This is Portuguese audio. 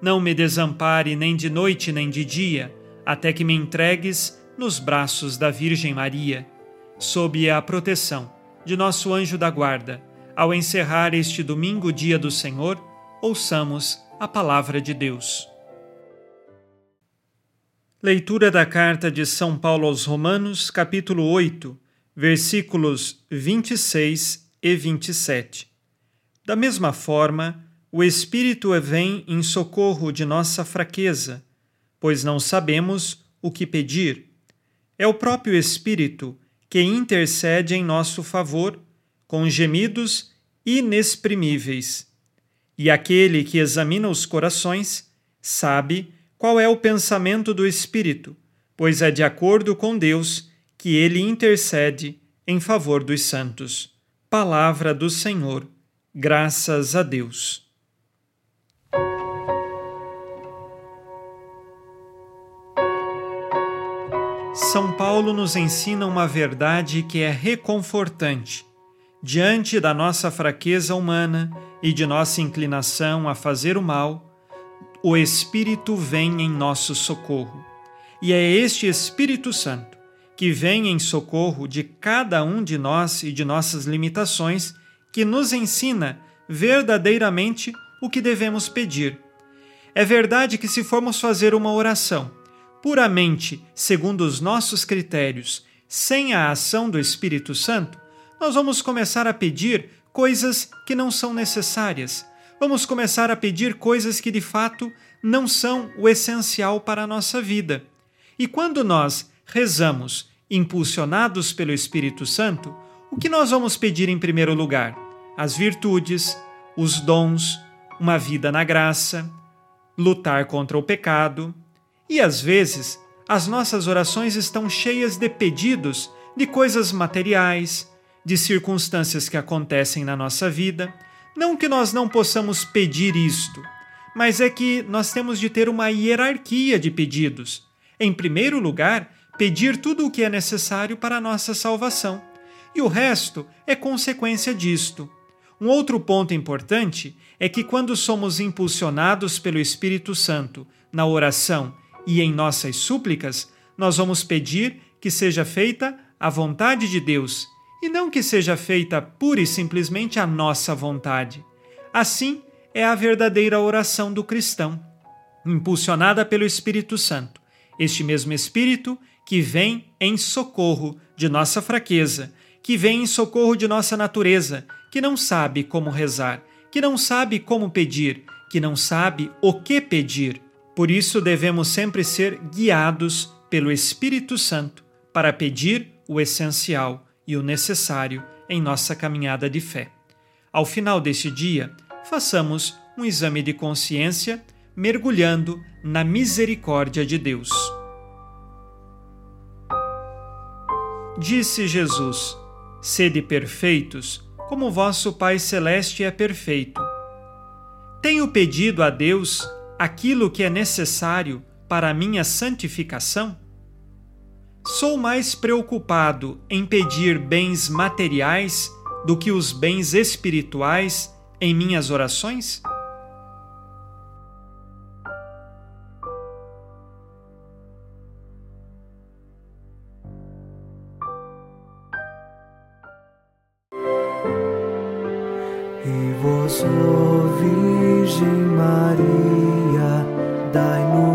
não me desampare nem de noite nem de dia, até que me entregues nos braços da Virgem Maria, sob a proteção de nosso anjo da guarda. Ao encerrar este domingo, dia do Senhor, ouçamos a palavra de Deus. Leitura da carta de São Paulo aos Romanos, capítulo 8, versículos 26 e 27. Da mesma forma, o Espírito vem em socorro de nossa fraqueza, pois não sabemos o que pedir é o próprio Espírito que intercede em nosso favor com gemidos inexprimíveis. E aquele que examina os corações sabe qual é o pensamento do Espírito, pois é de acordo com Deus que ele intercede em favor dos santos. Palavra do Senhor. Graças a Deus. São Paulo nos ensina uma verdade que é reconfortante. Diante da nossa fraqueza humana e de nossa inclinação a fazer o mal, o Espírito vem em nosso socorro. E é este Espírito Santo que vem em socorro de cada um de nós e de nossas limitações que nos ensina verdadeiramente o que devemos pedir. É verdade que, se formos fazer uma oração puramente segundo os nossos critérios, sem a ação do Espírito Santo, nós vamos começar a pedir coisas que não são necessárias. Vamos começar a pedir coisas que de fato não são o essencial para a nossa vida. E quando nós rezamos impulsionados pelo Espírito Santo, o que nós vamos pedir em primeiro lugar? As virtudes, os dons, uma vida na graça, lutar contra o pecado, e às vezes, as nossas orações estão cheias de pedidos de coisas materiais, de circunstâncias que acontecem na nossa vida. Não que nós não possamos pedir isto, mas é que nós temos de ter uma hierarquia de pedidos. Em primeiro lugar, pedir tudo o que é necessário para a nossa salvação, e o resto é consequência disto. Um outro ponto importante é que quando somos impulsionados pelo Espírito Santo na oração e em nossas súplicas, nós vamos pedir que seja feita a vontade de Deus e não que seja feita pura e simplesmente a nossa vontade. Assim é a verdadeira oração do cristão, impulsionada pelo Espírito Santo, este mesmo Espírito que vem em socorro de nossa fraqueza, que vem em socorro de nossa natureza, que não sabe como rezar, que não sabe como pedir, que não sabe o que pedir por isso devemos sempre ser guiados pelo Espírito Santo para pedir o essencial e o necessário em nossa caminhada de fé. Ao final deste dia, façamos um exame de consciência mergulhando na misericórdia de Deus. Disse Jesus: Sede perfeitos, como vosso Pai Celeste é perfeito. Tenho pedido a Deus aquilo que é necessário para a minha santificação? Sou mais preocupado em pedir bens materiais do que os bens espirituais em minhas orações?